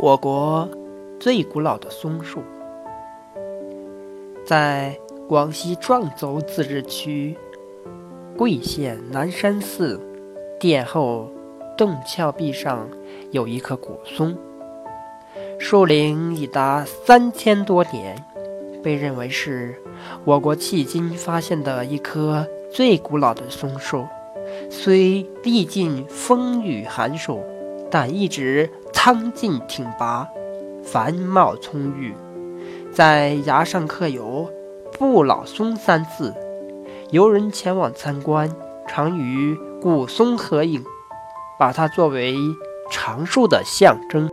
我国最古老的松树，在广西壮族自治区桂县南山寺殿后洞峭壁上有一棵古松，树龄已达三千多年，被认为是我国迄今发现的一棵最古老的松树。虽历尽风雨寒暑，但一直。苍劲挺拔，繁茂葱郁，在崖上刻有“不老松”三字，游人前往参观，常与古松合影，把它作为长寿的象征。